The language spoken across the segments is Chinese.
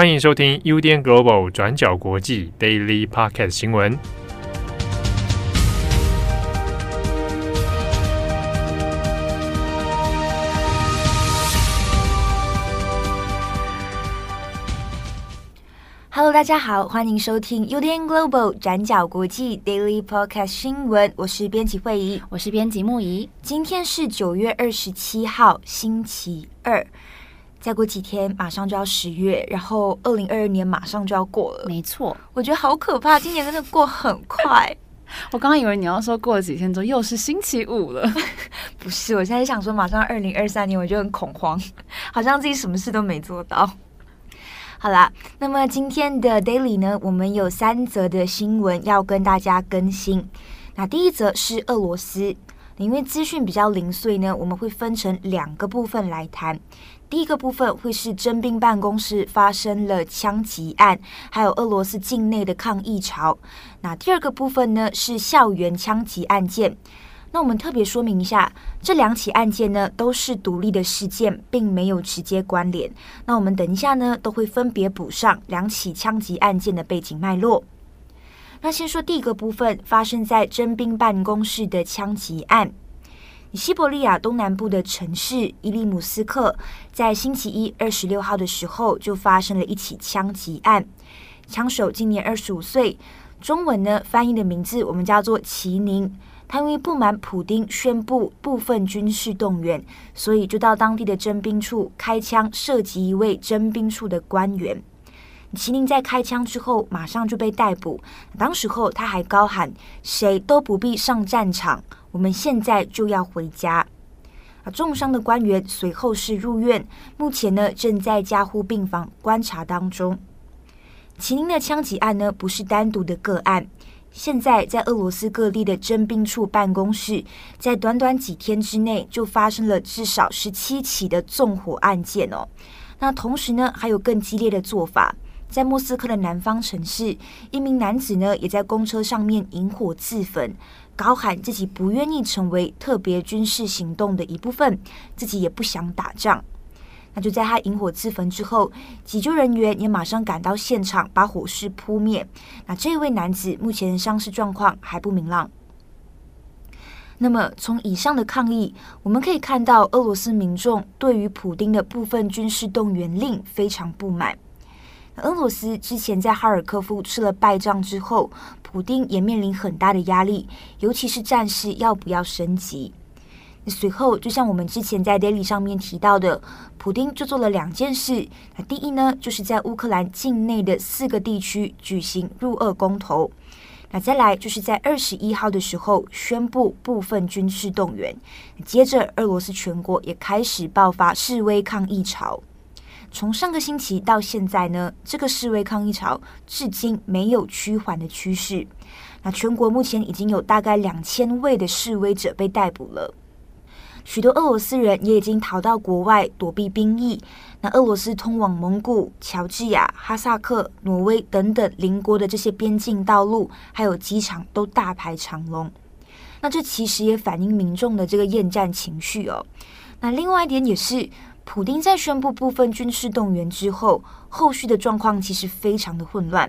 欢迎收听 UDN Global 转角国际 Daily Podcast 新闻。Hello，大家好，欢迎收听 UDN Global 转角国际 Daily Podcast 新闻。我是编辑惠仪，我是编辑木仪。今天是九月二十七号，星期二。再过几天，马上就要十月，然后二零二二年马上就要过了。没错，我觉得好可怕，今年真的过很快。我刚刚以为你要说过了几天之后又是星期五了，不是，我现在想说马上二零二三年，我就很恐慌，好像自己什么事都没做到。好啦，那么今天的 Daily 呢，我们有三则的新闻要跟大家更新。那第一则是俄罗斯，因为资讯比较零碎呢，我们会分成两个部分来谈。第一个部分会是征兵办公室发生了枪击案，还有俄罗斯境内的抗议潮。那第二个部分呢，是校园枪击案件。那我们特别说明一下，这两起案件呢都是独立的事件，并没有直接关联。那我们等一下呢都会分别补上两起枪击案件的背景脉络。那先说第一个部分，发生在征兵办公室的枪击案。西伯利亚东南部的城市伊利姆斯克，在星期一二十六号的时候就发生了一起枪击案。枪手今年二十五岁，中文呢翻译的名字我们叫做齐宁。他因为不满普丁宣布部分军事动员，所以就到当地的征兵处开枪射击一位征兵处的官员。齐宁在开枪之后马上就被逮捕，当时候他还高喊：“谁都不必上战场。”我们现在就要回家。啊，重伤的官员随后是入院，目前呢正在加护病房观察当中。齐宁的枪击案呢不是单独的个案，现在在俄罗斯各地的征兵处办公室，在短短几天之内就发生了至少十七起的纵火案件哦。那同时呢还有更激烈的做法，在莫斯科的南方城市，一名男子呢也在公车上面引火自焚。高喊自己不愿意成为特别军事行动的一部分，自己也不想打仗。那就在他引火自焚之后，急救人员也马上赶到现场，把火势扑灭。那这位男子目前伤势状况还不明朗。那么从以上的抗议，我们可以看到俄罗斯民众对于普丁的部分军事动员令非常不满。俄罗斯之前在哈尔科夫吃了败仗之后，普丁也面临很大的压力，尤其是战事要不要升级。随后，就像我们之前在 Daily 上面提到的，普丁就做了两件事。那第一呢，就是在乌克兰境内的四个地区举行入俄公投。那再来就是在二十一号的时候宣布部分军事动员。接着，俄罗斯全国也开始爆发示威抗议潮。从上个星期到现在呢，这个示威抗议潮至今没有趋缓的趋势。那全国目前已经有大概两千位的示威者被逮捕了，许多俄罗斯人也已经逃到国外躲避兵役。那俄罗斯通往蒙古、乔治亚、哈萨克、挪威等等邻国的这些边境道路，还有机场都大排长龙。那这其实也反映民众的这个厌战情绪哦。那另外一点也是。普丁在宣布部分军事动员之后，后续的状况其实非常的混乱。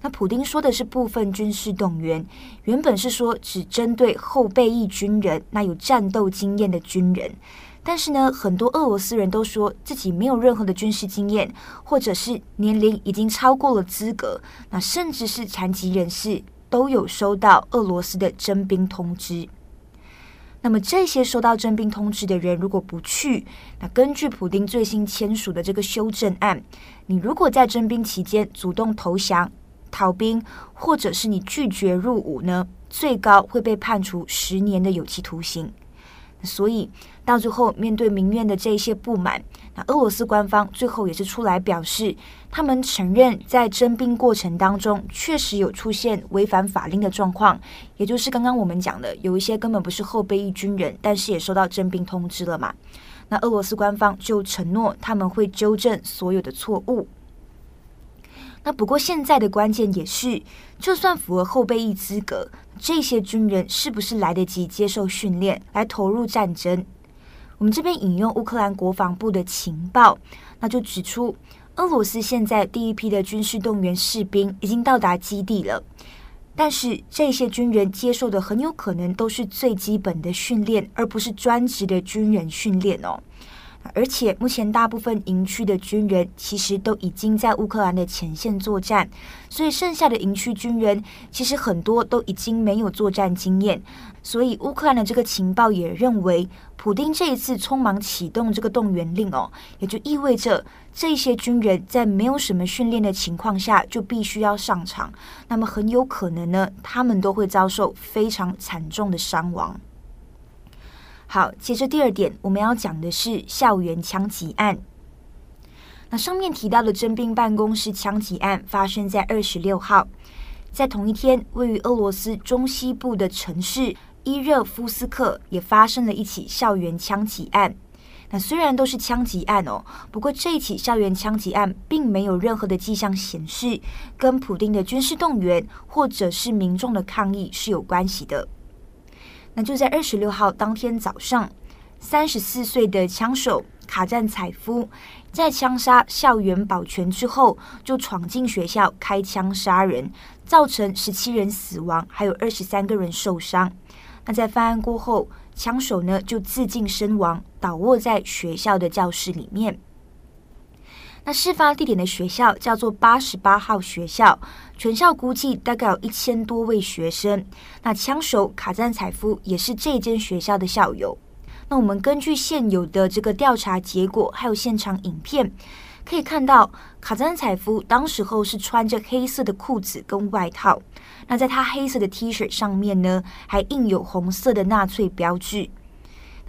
那普丁说的是部分军事动员，原本是说只针对后备役军人，那有战斗经验的军人。但是呢，很多俄罗斯人都说自己没有任何的军事经验，或者是年龄已经超过了资格，那甚至是残疾人士都有收到俄罗斯的征兵通知。那么这些收到征兵通知的人，如果不去，那根据普丁最新签署的这个修正案，你如果在征兵期间主动投降、逃兵，或者是你拒绝入伍呢，最高会被判处十年的有期徒刑。所以到最后，面对民怨的这些不满，那俄罗斯官方最后也是出来表示，他们承认在征兵过程当中确实有出现违反法令的状况，也就是刚刚我们讲的，有一些根本不是后备役军人，但是也收到征兵通知了嘛。那俄罗斯官方就承诺他们会纠正所有的错误。那不过现在的关键也是，就算符合后备役资格，这些军人是不是来得及接受训练来投入战争？我们这边引用乌克兰国防部的情报，那就指出，俄罗斯现在第一批的军事动员士兵已经到达基地了，但是这些军人接受的很有可能都是最基本的训练，而不是专职的军人训练哦。而且，目前大部分营区的军人其实都已经在乌克兰的前线作战，所以剩下的营区军人其实很多都已经没有作战经验。所以，乌克兰的这个情报也认为，普丁这一次匆忙启动这个动员令哦，也就意味着这些军人在没有什么训练的情况下就必须要上场，那么很有可能呢，他们都会遭受非常惨重的伤亡。好，接着第二点，我们要讲的是校园枪击案。那上面提到的征兵办公室枪击案发生在二十六号，在同一天，位于俄罗斯中西部的城市伊热夫斯克也发生了一起校园枪击案。那虽然都是枪击案哦，不过这一起校园枪击案并没有任何的迹象显示跟普丁的军事动员或者是民众的抗议是有关系的。那就在二十六号当天早上，三十四岁的枪手卡赞采夫在枪杀校园保全之后，就闯进学校开枪杀人，造成十七人死亡，还有二十三个人受伤。那在犯案过后，枪手呢就自尽身亡，倒卧在学校的教室里面。那事发地点的学校叫做八十八号学校，全校估计大概有一千多位学生。那枪手卡赞采夫也是这间学校的校友。那我们根据现有的这个调查结果，还有现场影片，可以看到卡赞采夫当时候是穿着黑色的裤子跟外套。那在他黑色的 T 恤上面呢，还印有红色的纳粹标志。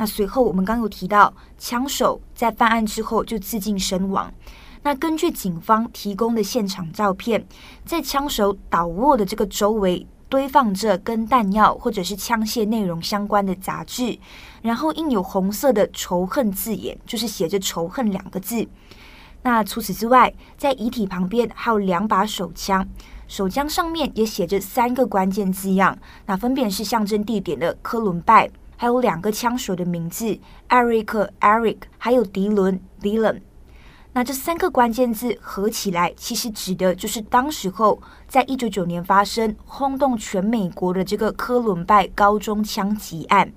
那随后我们刚有提到，枪手在犯案之后就自尽身亡。那根据警方提供的现场照片，在枪手倒卧的这个周围堆放着跟弹药或者是枪械内容相关的杂志，然后印有红色的仇恨字眼，就是写着仇恨两个字。那除此之外，在遗体旁边还有两把手枪，手枪上面也写着三个关键字样，那分别是象征地点的科伦拜，还有两个枪手的名字艾瑞克 Eric，还有迪伦 Dylan。那这三个关键字合起来，其实指的就是当时候在一九九年发生轰动全美国的这个科伦拜高中枪击案。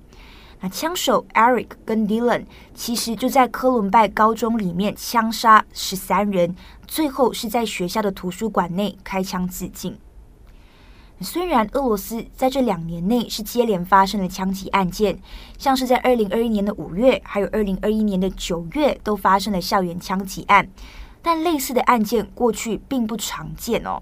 那枪手 Eric 跟 Dylan 其实就在科伦拜高中里面枪杀十三人，最后是在学校的图书馆内开枪自尽。虽然俄罗斯在这两年内是接连发生了枪击案件，像是在二零二一年的五月，还有二零二一年的九月，都发生了校园枪击案，但类似的案件过去并不常见哦。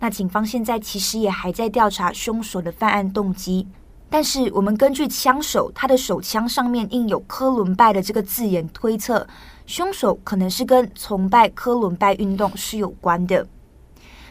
那警方现在其实也还在调查凶手的犯案动机，但是我们根据枪手他的手枪上面印有科伦拜的这个字眼推测，凶手可能是跟崇拜科伦拜运动是有关的。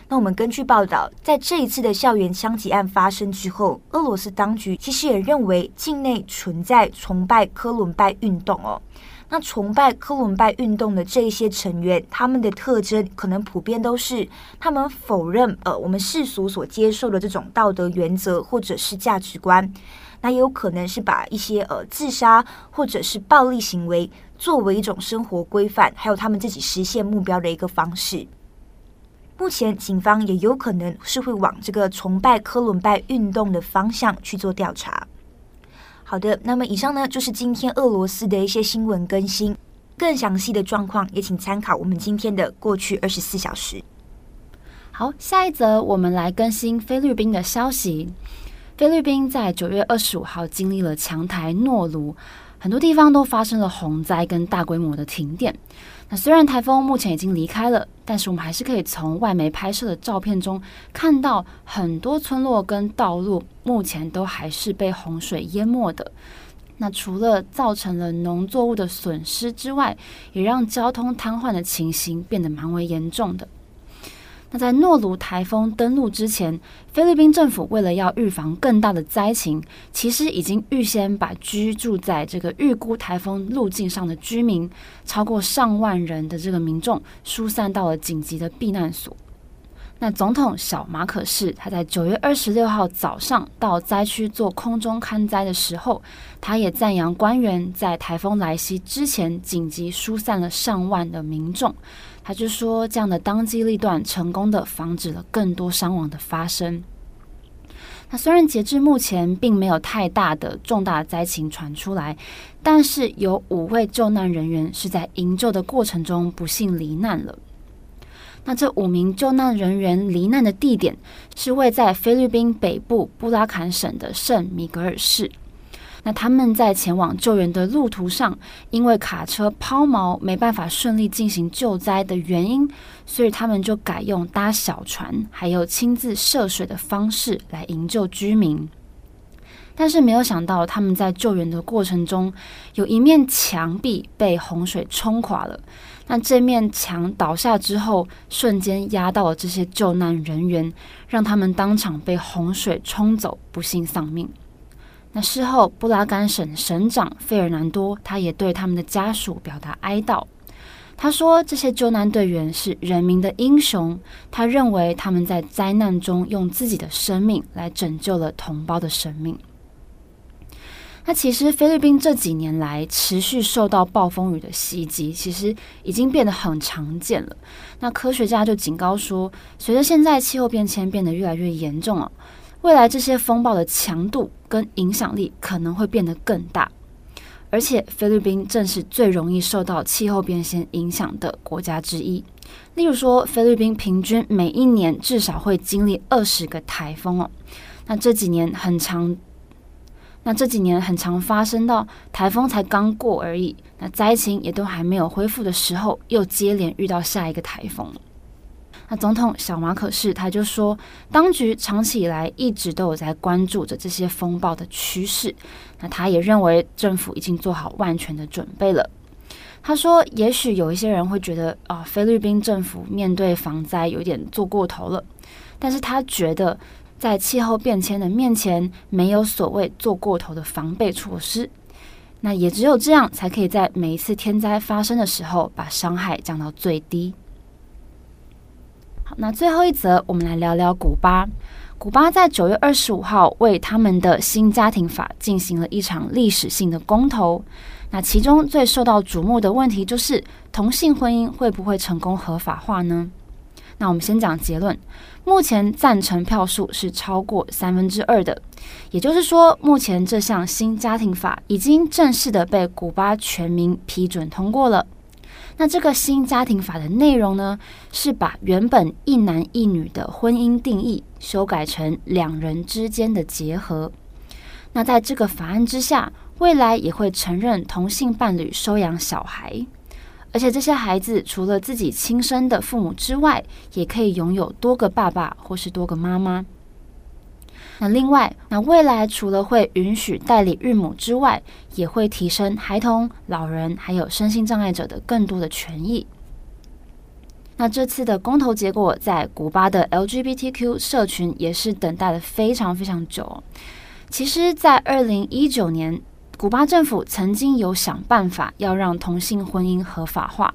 那我们根据报道，在这一次的校园枪击案发生之后，俄罗斯当局其实也认为境内存在崇拜科伦拜运动哦。那崇拜科伦拜运动的这一些成员，他们的特征可能普遍都是他们否认呃我们世俗所接受的这种道德原则或者是价值观。那也有可能是把一些呃自杀或者是暴力行为作为一种生活规范，还有他们自己实现目标的一个方式。目前，警方也有可能是会往这个崇拜科伦拜运动的方向去做调查。好的，那么以上呢就是今天俄罗斯的一些新闻更新，更详细的状况也请参考我们今天的过去二十四小时。好，下一则我们来更新菲律宾的消息。菲律宾在九月二十五号经历了强台诺鲁，很多地方都发生了洪灾跟大规模的停电。那虽然台风目前已经离开了，但是我们还是可以从外媒拍摄的照片中看到很多村落跟道路目前都还是被洪水淹没的。那除了造成了农作物的损失之外，也让交通瘫痪的情形变得蛮为严重的。那在诺鲁台风登陆之前，菲律宾政府为了要预防更大的灾情，其实已经预先把居住在这个预估台风路径上的居民，超过上万人的这个民众疏散到了紧急的避难所。那总统小马可是他在九月二十六号早上到灾区做空中勘灾的时候，他也赞扬官员在台风来袭之前紧急疏散了上万的民众。他就说，这样的当机立断，成功的防止了更多伤亡的发生。那虽然截至目前并没有太大的重大灾情传出来，但是有五位救难人员是在营救的过程中不幸罹难了。那这五名救难人员罹难的地点是位在菲律宾北部布拉坎省的圣米格尔市。那他们在前往救援的路途上，因为卡车抛锚，没办法顺利进行救灾的原因，所以他们就改用搭小船，还有亲自涉水的方式来营救居民。但是没有想到，他们在救援的过程中，有一面墙壁被洪水冲垮了。那这面墙倒下之后，瞬间压到了这些救难人员，让他们当场被洪水冲走，不幸丧命。那事后，布拉干省省长费尔南多他也对他们的家属表达哀悼。他说：“这些救难队员是人民的英雄。他认为他们在灾难中用自己的生命来拯救了同胞的生命。”那其实菲律宾这几年来持续受到暴风雨的袭击，其实已经变得很常见了。那科学家就警告说，随着现在气候变迁变得越来越严重了。未来这些风暴的强度跟影响力可能会变得更大，而且菲律宾正是最容易受到气候变迁影响的国家之一。例如说，菲律宾平均每一年至少会经历二十个台风哦。那这几年很常，那这几年很常发生到台风才刚过而已，那灾情也都还没有恢复的时候，又接连遇到下一个台风。那总统小马可是他就说，当局长期以来一直都有在关注着这些风暴的趋势。那他也认为政府已经做好万全的准备了。他说，也许有一些人会觉得啊，菲律宾政府面对防灾有点做过头了。但是他觉得，在气候变迁的面前，没有所谓做过头的防备措施。那也只有这样，才可以在每一次天灾发生的时候，把伤害降到最低。那最后一则，我们来聊聊古巴。古巴在九月二十五号为他们的新家庭法进行了一场历史性的公投。那其中最受到瞩目的问题就是同性婚姻会不会成功合法化呢？那我们先讲结论，目前赞成票数是超过三分之二的，也就是说，目前这项新家庭法已经正式的被古巴全民批准通过了。那这个新家庭法的内容呢，是把原本一男一女的婚姻定义修改成两人之间的结合。那在这个法案之下，未来也会承认同性伴侣收养小孩，而且这些孩子除了自己亲生的父母之外，也可以拥有多个爸爸或是多个妈妈。那另外，那未来除了会允许代理孕母之外，也会提升孩童、老人还有身心障碍者的更多的权益。那这次的公投结果，在古巴的 LGBTQ 社群也是等待了非常非常久。其实，在二零一九年，古巴政府曾经有想办法要让同性婚姻合法化，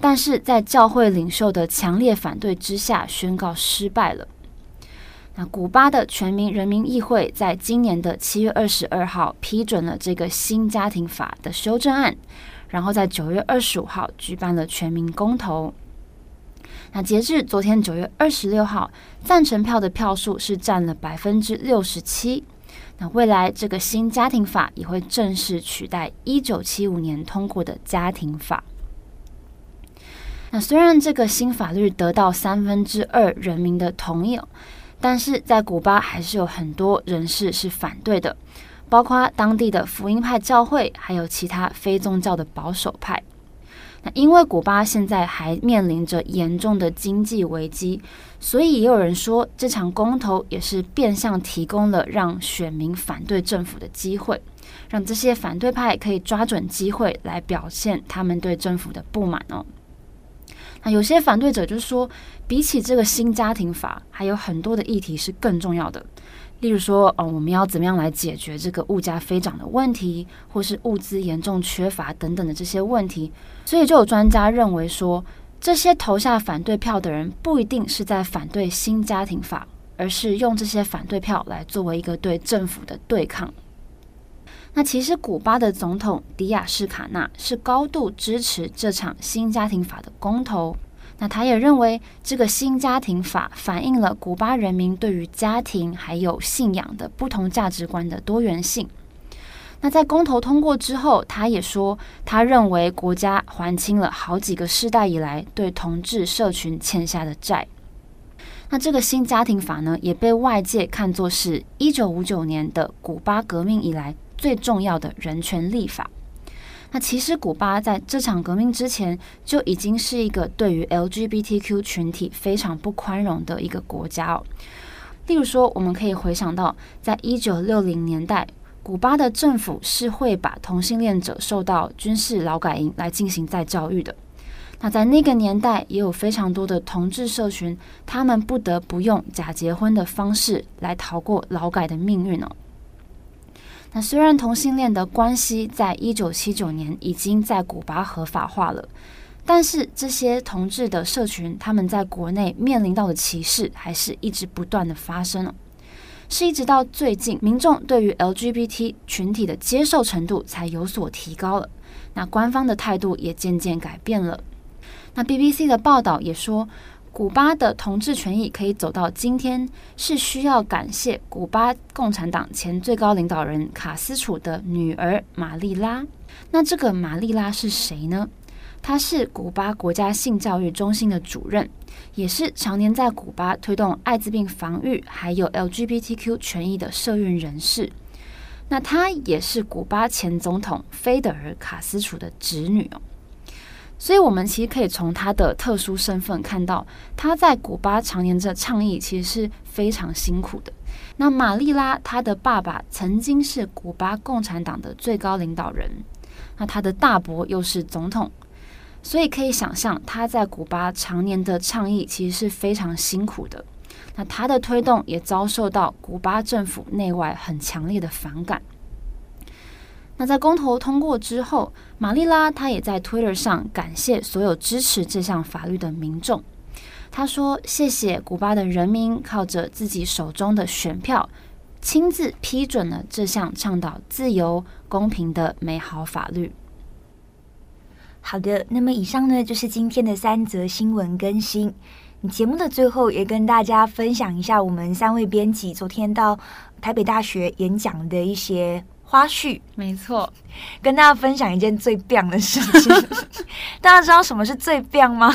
但是在教会领袖的强烈反对之下，宣告失败了。那古巴的全民人民议会在今年的七月二十二号批准了这个新家庭法的修正案，然后在九月二十五号举办了全民公投。那截至昨天九月二十六号，赞成票的票数是占了百分之六十七。那未来这个新家庭法也会正式取代一九七五年通过的家庭法。那虽然这个新法律得到三分之二人民的同意。但是在古巴还是有很多人士是反对的，包括当地的福音派教会，还有其他非宗教的保守派。那因为古巴现在还面临着严重的经济危机，所以也有人说这场公投也是变相提供了让选民反对政府的机会，让这些反对派可以抓准机会来表现他们对政府的不满哦。那有些反对者就说，比起这个新家庭法，还有很多的议题是更重要的。例如说，哦，我们要怎么样来解决这个物价飞涨的问题，或是物资严重缺乏等等的这些问题。所以，就有专家认为说，这些投下反对票的人不一定是在反对新家庭法，而是用这些反对票来作为一个对政府的对抗。那其实，古巴的总统迪亚士卡纳是高度支持这场新家庭法的公投。那他也认为，这个新家庭法反映了古巴人民对于家庭还有信仰的不同价值观的多元性。那在公投通过之后，他也说，他认为国家还清了好几个世代以来对同志社群欠下的债。那这个新家庭法呢，也被外界看作是一九五九年的古巴革命以来最重要的人权立法。那其实古巴在这场革命之前就已经是一个对于 LGBTQ 群体非常不宽容的一个国家哦。例如说，我们可以回想到，在一九六零年代，古巴的政府是会把同性恋者受到军事劳改营来进行再教育的。那在那个年代，也有非常多的同志社群，他们不得不用假结婚的方式来逃过劳改的命运哦。那虽然同性恋的关系在一九七九年已经在古巴合法化了，但是这些同志的社群，他们在国内面临到的歧视还是一直不断的发生了。是一直到最近，民众对于 LGBT 群体的接受程度才有所提高了，那官方的态度也渐渐改变了。那 BBC 的报道也说，古巴的同志权益可以走到今天，是需要感谢古巴共产党前最高领导人卡斯楚的女儿玛丽拉。那这个玛丽拉是谁呢？她是古巴国家性教育中心的主任，也是常年在古巴推动艾滋病防御还有 LGBTQ 权益的社运人士。那她也是古巴前总统菲德尔·卡斯楚的侄女哦。所以，我们其实可以从他的特殊身份看到，他在古巴常年的倡议其实是非常辛苦的。那玛丽拉，她的爸爸曾经是古巴共产党的最高领导人，那他的大伯又是总统，所以可以想象他在古巴常年的倡议其实是非常辛苦的。那他的推动也遭受到古巴政府内外很强烈的反感。那在公投通过之后，玛丽拉她也在 Twitter 上感谢所有支持这项法律的民众。她说：“谢谢古巴的人民，靠着自己手中的选票，亲自批准了这项倡导自由、公平的美好法律。”好的，那么以上呢就是今天的三则新闻更新。节目的最后也跟大家分享一下我们三位编辑昨天到台北大学演讲的一些。花絮，没错，跟大家分享一件最棒的事情。大家知道什么是最棒吗？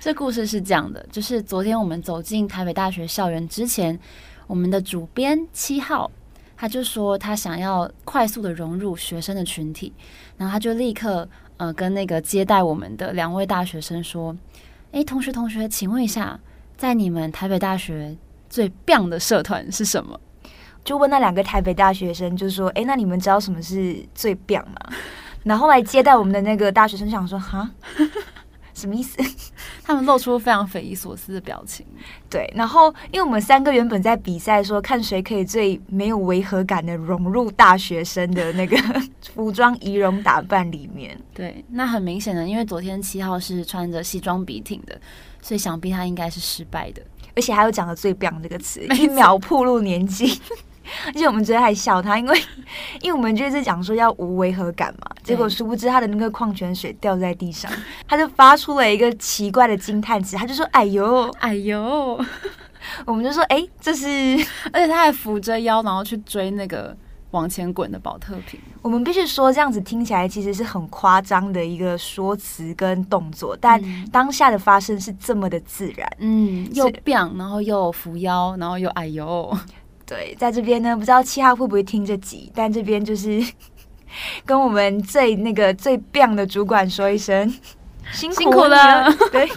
这故事是这样的，就是昨天我们走进台北大学校园之前，我们的主编七号他就说他想要快速的融入学生的群体，然后他就立刻呃跟那个接待我们的两位大学生说：“诶，同学同学，请问一下，在你们台北大学最棒的社团是什么？”就问那两个台北大学生，就说：“哎，那你们知道什么是最棒吗？” 然后来接待我们的那个大学生想说：“哈，什么意思？” 他们露出非常匪夷所思的表情。对，然后因为我们三个原本在比赛说，看谁可以最没有违和感的融入大学生的那个服装仪容打扮里面。对，那很明显的，因为昨天七号是穿着西装笔挺的，所以想必他应该是失败的。而且还有讲的最棒这个词，一秒暴露年纪。而且我们昨天还笑他，因为 因为我们就是讲说要无违和感嘛，结果殊不知他的那个矿泉水掉在地上，他就发出了一个奇怪的惊叹词，他就说：“哎呦，哎呦！”我们就说：“哎，这是……而且他还扶着腰，然后去追那个往前滚的宝特瓶。”我们必须说，这样子听起来其实是很夸张的一个说辞跟动作，但当下的发生是这么的自然，嗯，又棒，然后又扶腰，然后又哎呦。对，在这边呢，不知道七号会不会听这集，但这边就是 跟我们最那个最棒的主管说一声辛苦，辛苦了。对，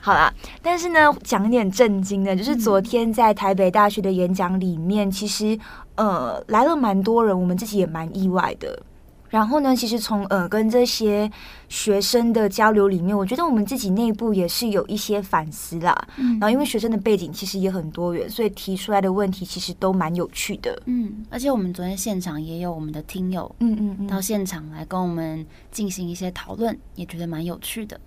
好啦，但是呢，讲一点震惊的，就是昨天在台北大学的演讲里面，其实呃来了蛮多人，我们自己也蛮意外的。然后呢，其实从呃跟这些学生的交流里面，我觉得我们自己内部也是有一些反思啦。嗯，然后因为学生的背景其实也很多元，所以提出来的问题其实都蛮有趣的。嗯，而且我们昨天现场也有我们的听友，嗯嗯嗯，到现场来跟我们进行一些讨论，也觉得蛮有趣的。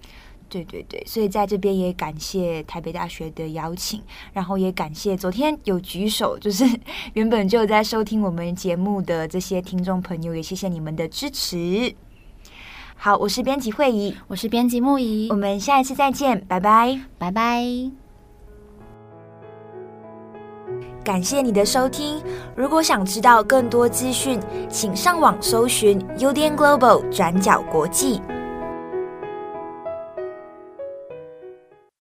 对对对，所以在这边也感谢台北大学的邀请，然后也感谢昨天有举手，就是 原本就在收听我们节目的这些听众朋友，也谢谢你们的支持。好，我是编辑会仪，我是编辑木仪，我们下一次再见，拜拜，拜拜。感谢你的收听，如果想知道更多资讯，请上网搜寻 u d n Global 转角国际。